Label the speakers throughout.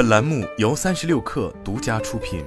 Speaker 1: 本栏目由三十六氪独家出品。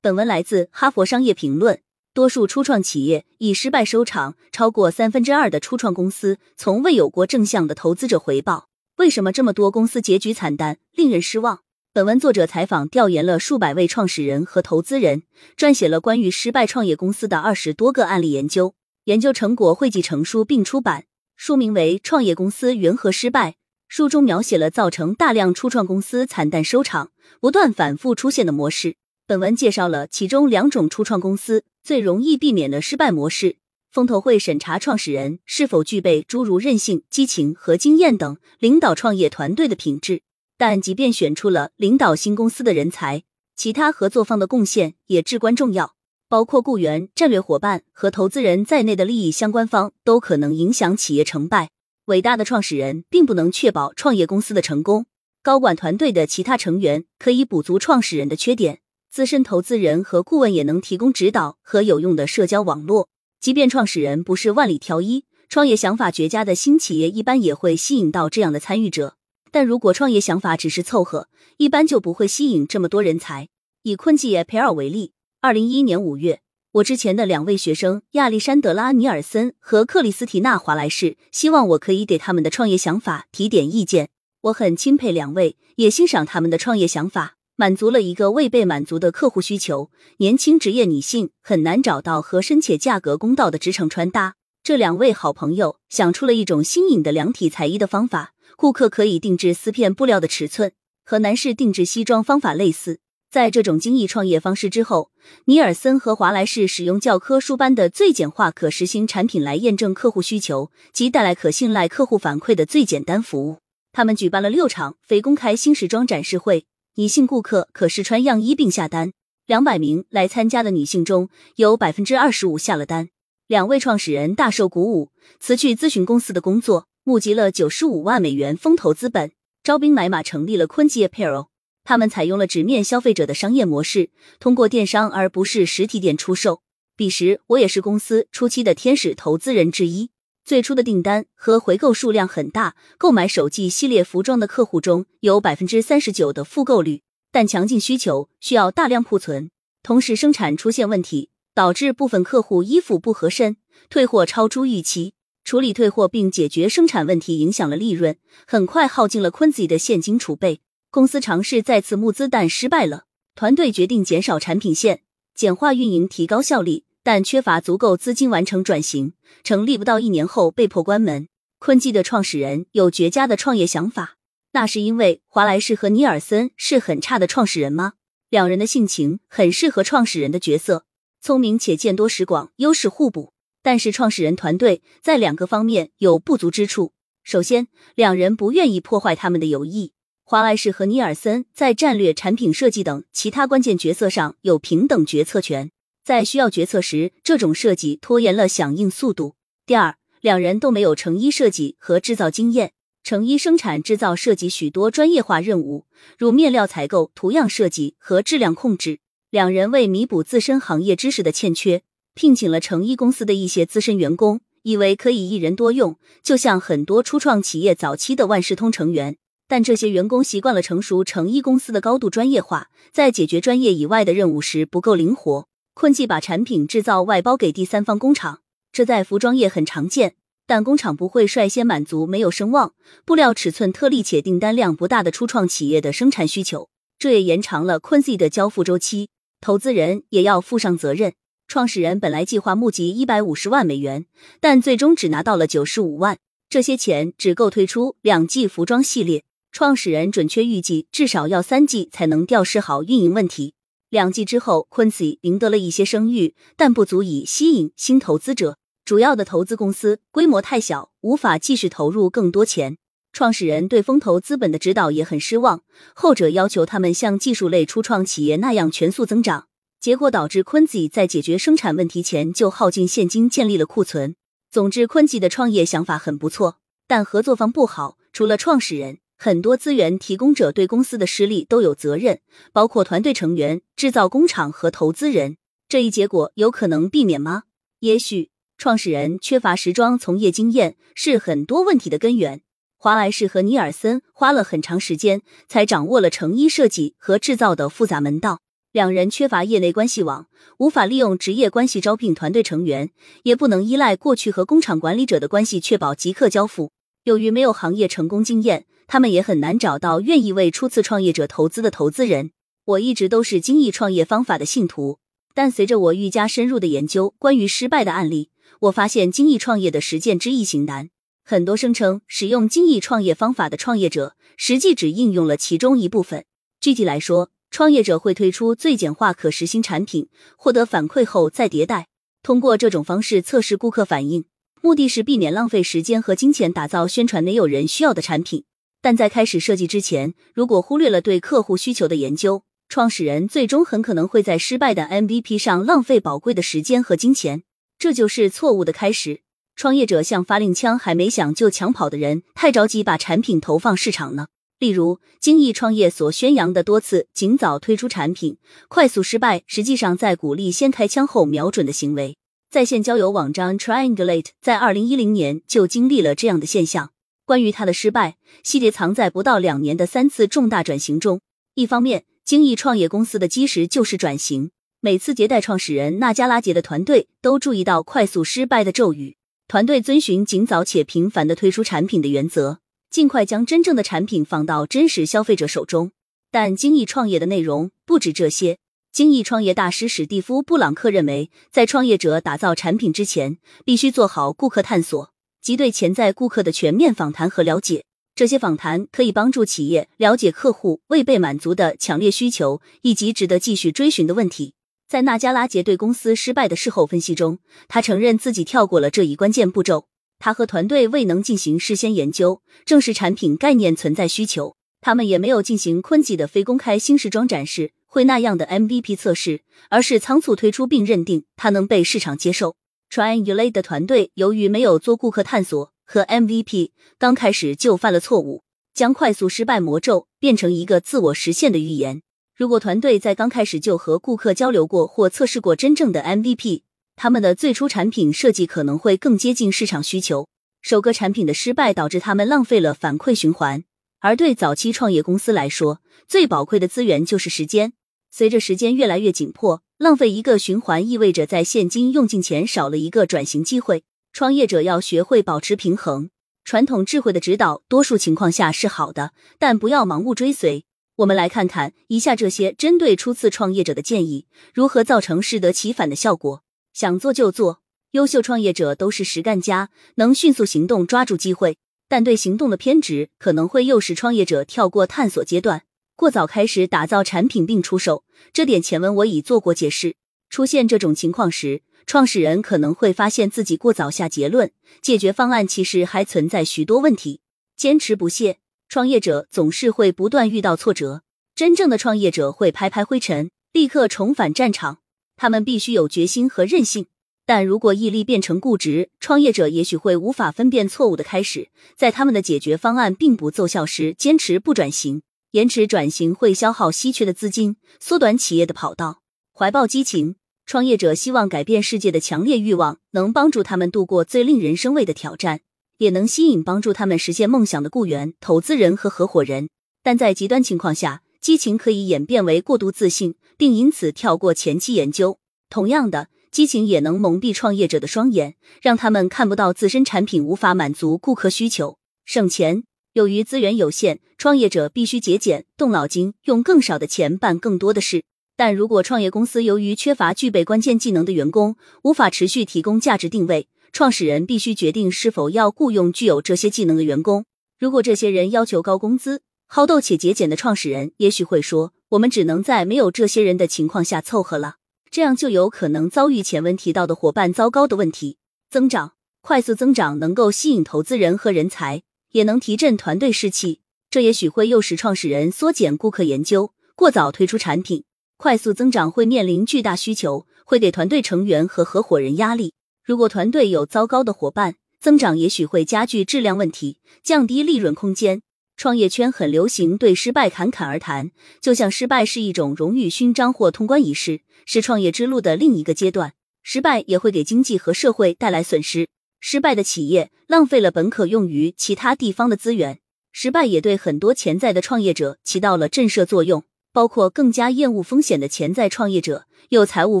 Speaker 2: 本文来自《哈佛商业评论》。多数初创企业以失败收场，超过三分之二的初创公司从未有过正向的投资者回报。为什么这么多公司结局惨淡，令人失望？本文作者采访调研了数百位创始人和投资人，撰写了关于失败创业公司的二十多个案例研究。研究成果汇集成书并出版，书名为《创业公司缘何失败》。书中描写了造成大量初创公司惨淡收场、不断反复出现的模式。本文介绍了其中两种初创公司最容易避免的失败模式。风投会审查创始人是否具备诸如韧性、激情和经验等领导创业团队的品质。但即便选出了领导新公司的人才，其他合作方的贡献也至关重要，包括雇员、战略伙伴和投资人在内的利益相关方都可能影响企业成败。伟大的创始人并不能确保创业公司的成功，高管团队的其他成员可以补足创始人的缺点。资深投资人和顾问也能提供指导和有用的社交网络。即便创始人不是万里挑一，创业想法绝佳的新企业一般也会吸引到这样的参与者。但如果创业想法只是凑合，一般就不会吸引这么多人才。以昆基耶培尔为例，二零一一年五月，我之前的两位学生亚历山德拉尼尔森和克里斯提娜华莱士希望我可以给他们的创业想法提点意见。我很钦佩两位，也欣赏他们的创业想法。满足了一个未被满足的客户需求。年轻职业女性很难找到合身且价格公道的职场穿搭。这两位好朋友想出了一种新颖的量体裁衣的方法，顾客可以定制丝片布料的尺寸，和男士定制西装方法类似。在这种精益创业方式之后，尼尔森和华莱士使用教科书般的最简化可实行产品来验证客户需求及带来可信赖客户反馈的最简单服务。他们举办了六场非公开新时装展示会。女性顾客可试穿样衣并下单，两百名来参加的女性中有百分之二十五下了单。两位创始人大受鼓舞，辞去咨询公司的工作，募集了九十五万美元风投资本，招兵买马成立了昆基 Apparel。他们采用了直面消费者的商业模式，通过电商而不是实体店出售。彼时，我也是公司初期的天使投资人之一。最初的订单和回购数量很大，购买首季系列服装的客户中有百分之三十九的复购率，但强劲需求需要大量库存，同时生产出现问题，导致部分客户衣服不合身，退货超出预期。处理退货并解决生产问题影响了利润，很快耗尽了昆子的现金储备。公司尝试再次募资，但失败了。团队决定减少产品线，简化运营，提高效率。但缺乏足够资金完成转型，成立不到一年后被迫关门。坤基的创始人有绝佳的创业想法，那是因为华莱士和尼尔森是很差的创始人吗？两人的性情很适合创始人的角色，聪明且见多识广，优势互补。但是创始人团队在两个方面有不足之处。首先，两人不愿意破坏他们的友谊。华莱士和尼尔森在战略、产品设计等其他关键角色上有平等决策权。在需要决策时，这种设计拖延了响应速度。第二，两人都没有成衣设计和制造经验。成衣生产制造涉及许多专业化任务，如面料采购、图样设计和质量控制。两人为弥补自身行业知识的欠缺，聘请了成衣公司的一些资深员工，以为可以一人多用，就像很多初创企业早期的万事通成员。但这些员工习惯了成熟成衣公司的高度专业化，在解决专业以外的任务时不够灵活。坤记把产品制造外包给第三方工厂，这在服装业很常见，但工厂不会率先满足没有声望、布料尺寸特例且订单量不大的初创企业的生产需求，这也延长了坤 y 的交付周期。投资人也要负上责任。创始人本来计划募集一百五十万美元，但最终只拿到了九十五万，这些钱只够推出两季服装系列。创始人准确预计至少要三季才能调试好运营问题。两季之后，Quincy 赢得了一些声誉，但不足以吸引新投资者。主要的投资公司规模太小，无法继续投入更多钱。创始人对风投资本的指导也很失望，后者要求他们像技术类初创企业那样全速增长，结果导致 Quincy 在解决生产问题前就耗尽现金，建立了库存。总之，Quincy 的创业想法很不错，但合作方不好，除了创始人。很多资源提供者对公司的失利都有责任，包括团队成员、制造工厂和投资人。这一结果有可能避免吗？也许。创始人缺乏时装从业经验是很多问题的根源。华莱士和尼尔森花了很长时间才掌握了成衣设计和制造的复杂门道。两人缺乏业内关系网，无法利用职业关系招聘团队成员，也不能依赖过去和工厂管理者的关系确保即刻交付。由于没有行业成功经验，他们也很难找到愿意为初次创业者投资的投资人。我一直都是精益创业方法的信徒，但随着我愈加深入的研究关于失败的案例，我发现精益创业的实践之易行难。很多声称使用精益创业方法的创业者，实际只应用了其中一部分。具体来说，创业者会推出最简化可实行产品，获得反馈后再迭代，通过这种方式测试顾客反应，目的是避免浪费时间和金钱打造宣传没有人需要的产品。但在开始设计之前，如果忽略了对客户需求的研究，创始人最终很可能会在失败的 MVP 上浪费宝贵的时间和金钱，这就是错误的开始。创业者像发令枪还没响就抢跑的人，太着急把产品投放市场呢。例如，精益创业所宣扬的多次尽早推出产品、快速失败，实际上在鼓励先开枪后瞄准的行为。在线交友网站 Triangulate 在二零一零年就经历了这样的现象。关于他的失败，细节藏在不到两年的三次重大转型中。一方面，精益创业公司的基石就是转型，每次迭代，创始人纳加拉杰的团队都注意到快速失败的咒语。团队遵循尽早且频繁的推出产品的原则，尽快将真正的产品放到真实消费者手中。但精益创业的内容不止这些。精益创业大师史蒂夫·布朗克认为，在创业者打造产品之前，必须做好顾客探索，即对潜在顾客的全面访谈和了解。这些访谈可以帮助企业了解客户未被满足的强烈需求，以及值得继续追寻的问题。在纳加拉杰对公司失败的事后分析中，他承认自己跳过了这一关键步骤。他和团队未能进行事先研究，证实产品概念存在需求。他们也没有进行昆吉的非公开新时装展示会那样的 MVP 测试，而是仓促推出并认定它能被市场接受。Triangulate 的团队由于没有做顾客探索和 MVP，刚开始就犯了错误，将快速失败魔咒变成一个自我实现的预言。如果团队在刚开始就和顾客交流过或测试过真正的 MVP，他们的最初产品设计可能会更接近市场需求。首个产品的失败导致他们浪费了反馈循环，而对早期创业公司来说，最宝贵的资源就是时间。随着时间越来越紧迫，浪费一个循环意味着在现金用尽前少了一个转型机会。创业者要学会保持平衡。传统智慧的指导多数情况下是好的，但不要盲目追随。我们来看看以下这些针对初次创业者的建议，如何造成适得其反的效果。想做就做，优秀创业者都是实干家，能迅速行动，抓住机会。但对行动的偏执可能会诱使创业者跳过探索阶段，过早开始打造产品并出售。这点前文我已做过解释。出现这种情况时，创始人可能会发现自己过早下结论，解决方案其实还存在许多问题。坚持不懈。创业者总是会不断遇到挫折，真正的创业者会拍拍灰尘，立刻重返战场。他们必须有决心和韧性，但如果毅力变成固执，创业者也许会无法分辨错误的开始，在他们的解决方案并不奏效时坚持不转型，延迟转型会消耗稀缺的资金，缩短企业的跑道。怀抱激情，创业者希望改变世界的强烈欲望，能帮助他们度过最令人生畏的挑战。也能吸引帮助他们实现梦想的雇员、投资人和合伙人，但在极端情况下，激情可以演变为过度自信，并因此跳过前期研究。同样的，激情也能蒙蔽创业者的双眼，让他们看不到自身产品无法满足顾客需求。省钱，由于资源有限，创业者必须节俭、动脑筋，用更少的钱办更多的事。但如果创业公司由于缺乏具备关键技能的员工，无法持续提供价值定位。创始人必须决定是否要雇佣具有这些技能的员工。如果这些人要求高工资，好斗且节俭的创始人也许会说：“我们只能在没有这些人的情况下凑合了。”这样就有可能遭遇前文提到的伙伴糟糕的问题。增长快速增长能够吸引投资人和人才，也能提振团队士气。这也许会诱使创始人缩减顾客研究，过早推出产品。快速增长会面临巨大需求，会给团队成员和合伙人压力。如果团队有糟糕的伙伴，增长也许会加剧质量问题，降低利润空间。创业圈很流行对失败侃侃而谈，就像失败是一种荣誉勋章或通关仪式，是创业之路的另一个阶段。失败也会给经济和社会带来损失。失败的企业浪费了本可用于其他地方的资源，失败也对很多潜在的创业者起到了震慑作用，包括更加厌恶风险的潜在创业者、有财务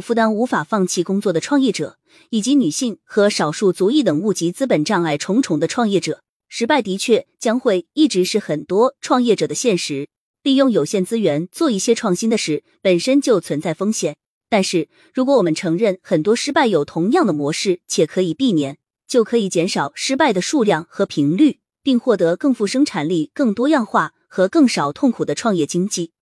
Speaker 2: 负担无法放弃工作的创业者，以及女性和少数族裔等物及资本障碍重重的创业者。失败的确将会一直是很多创业者的现实。利用有限资源做一些创新的事，本身就存在风险。但是，如果我们承认很多失败有同样的模式且可以避免，就可以减少失败的数量和频率，并获得更富生产力、更多样化和更少痛苦的创业经济。